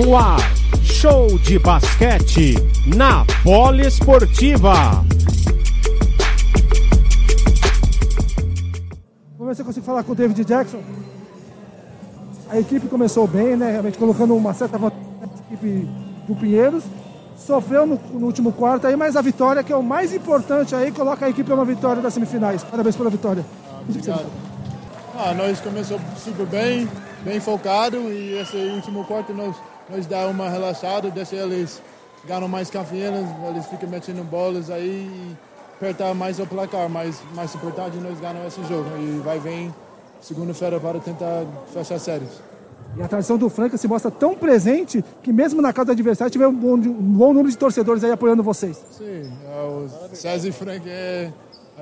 No ar, show de basquete na Poliesportiva. Vamos ver se eu consigo falar com o David Jackson. A equipe começou bem, né? Realmente colocando uma certa vantagem na equipe do Pinheiros. Sofreu no, no, último quarto aí, mas a vitória, que é o mais importante aí, coloca a equipe uma vitória das semifinais. Parabéns pela vitória. Ah, obrigado. Ah, nós começamos super bem, bem focado e esse último quarto nós, nós dá uma relaxada, deixa eles ganham mais confiança, eles ficam metendo bolas aí e apertar mais o placar, mas mais importante nós ganhamos esse jogo e vai vir segunda-feira para tentar fechar séries. E a tradição do Franca se mostra tão presente que mesmo na casa do adversário tiver um bom, um bom número de torcedores aí apoiando vocês. Sim, é, o César Franca é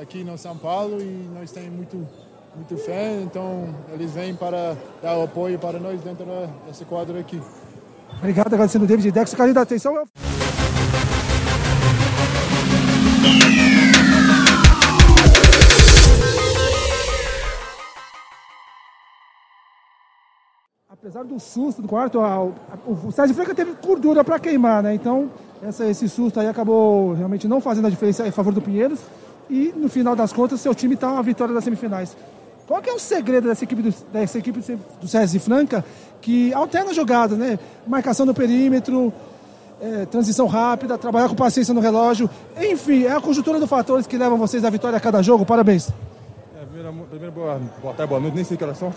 aqui no São Paulo e nós temos muito muito fé, então eles vêm para dar o apoio para nós dentro desse quadro aqui. Obrigado, agradecendo o David Dex. Carinho da atenção. Eu... Apesar do susto do quarto, o Sérgio Franca teve gordura para queimar, né? Então, essa, esse susto aí acabou realmente não fazendo a diferença em favor do Pinheiros. E no final das contas, seu time está uma vitória das semifinais. Qual que é o segredo dessa equipe do, dessa equipe do César Franca que alterna jogadas, né? Marcação no perímetro, é, transição rápida, trabalhar com paciência no relógio. Enfim, é a conjuntura dos fatores que levam vocês à vitória a cada jogo. Parabéns. É, primeiro, primeiro boa, boa tarde, boa noite, nem sei que oração.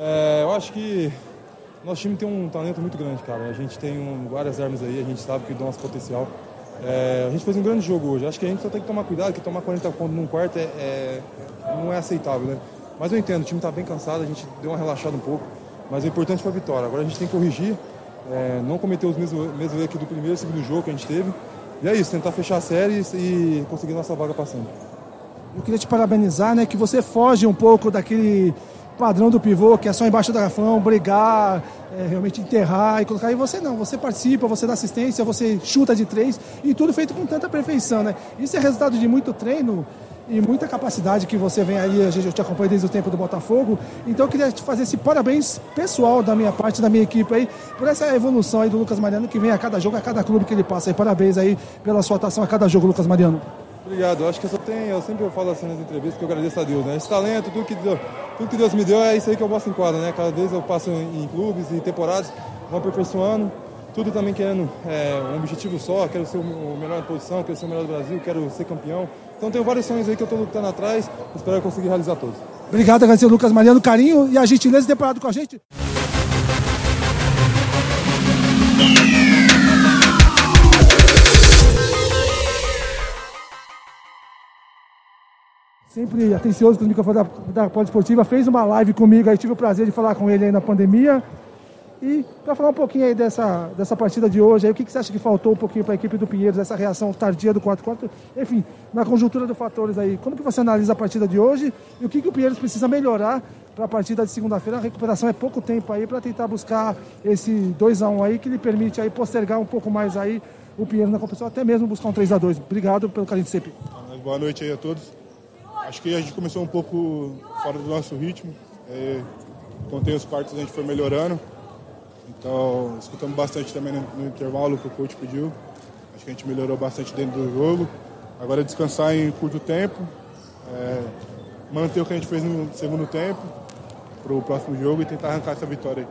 É, eu acho que nosso time tem um talento muito grande, cara. A gente tem um, várias armas aí, a gente sabe que dão nosso potencial. É, a gente fez um grande jogo hoje. Acho que a gente só tem que tomar cuidado, que tomar 40 pontos num quarto é, é não é aceitável, né? Mas eu entendo, o time está bem cansado, a gente deu uma relaxada um pouco, mas o importante foi a vitória. Agora a gente tem que corrigir, é, não cometer os mesmos, mesmos erros aqui do primeiro e segundo jogo que a gente teve. E é isso, tentar fechar a série e conseguir nossa vaga passando. Eu queria te parabenizar, né, que você foge um pouco daquele padrão do pivô, que é só embaixo do garrafão, brigar, é, realmente enterrar e colocar. E você não, você participa, você dá assistência, você chuta de três e tudo feito com tanta perfeição, né? Isso é resultado de muito treino e muita capacidade que você vem aí, a gente, te acompanho desde o tempo do Botafogo. Então eu queria te fazer esse parabéns pessoal da minha parte, da minha equipe aí, por essa evolução aí do Lucas Mariano que vem a cada jogo, a cada clube que ele passa. E parabéns aí pela sua atuação a cada jogo, Lucas Mariano. Obrigado, eu acho que eu só tenho, eu sempre falo assim nas entrevistas que eu agradeço a Deus, né? Esse talento, tudo que, Deus, tudo que Deus me deu é isso aí que eu gosto em quadra, né? Cada vez eu passo em, em clubes e temporadas, vou aperfeiçoando, tudo também querendo é, um objetivo só, quero ser o melhor posição, quero ser o melhor do Brasil, quero ser campeão. Então tenho vários sonhos aí que eu estou lutando atrás, espero conseguir realizar todos. Obrigado, agradecer o Lucas Mariano, carinho e a gentileza de ter parado com a gente. Sempre atencioso com os microfones da, da Pode Esportiva, fez uma live comigo, aí tive o prazer de falar com ele aí na pandemia. E para falar um pouquinho aí dessa, dessa partida de hoje, aí, o que, que você acha que faltou um pouquinho para a equipe do Pinheiros, essa reação tardia do 4-4? Enfim, na conjuntura dos fatores aí, como que você analisa a partida de hoje e o que, que o Pinheiros precisa melhorar para a partida de segunda-feira? A recuperação é pouco tempo aí para tentar buscar esse 2x1 aí que lhe permite aí postergar um pouco mais aí o Pinheiros na competição, até mesmo buscar um 3x2. Obrigado pelo carinho de sempre. Boa noite aí a todos. Acho que a gente começou um pouco fora do nosso ritmo. É, contei os quartos, a gente foi melhorando. Então, escutamos bastante também no, no, intervalo que o coach pediu. Acho que a gente melhorou bastante dentro do jogo. Agora é descansar em curto tempo, é, manter o que a gente fez no segundo tempo para o próximo jogo e tentar arrancar essa vitória aí.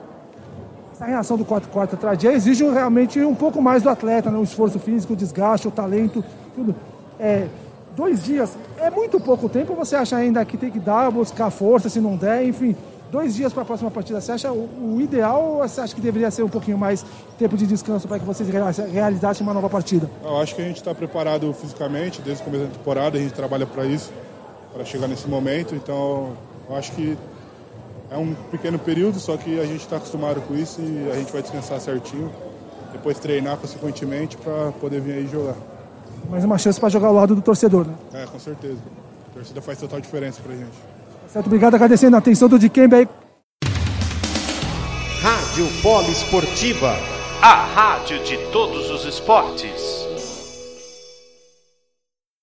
Essa reação do 4-4 atrás exige realmente um pouco mais do atleta, né? o esforço físico, o desgaste, o talento, tudo. É, dois dias é muito pouco tempo, você acha ainda que tem que dar, buscar força se não der, enfim dois dias para a próxima partida. Você acha o, o, ideal ou você acha que deveria ser um pouquinho mais tempo de descanso para que vocês realizassem uma nova partida? Eu acho que a gente está preparado fisicamente desde o começo da temporada, a gente trabalha para isso, para chegar nesse momento. Então, eu acho que é um pequeno período, só que a gente está acostumado com isso e a gente vai descansar certinho. Depois treinar consequentemente para poder vir aí jogar. Mais uma chance para jogar ao lado do torcedor, né? É, com certeza. A torcida faz total diferença para a gente. Certo, obrigado, agradecendo a atenção do Dikembe aí. Rádio Polo Esportiva, a rádio de todos os esportes.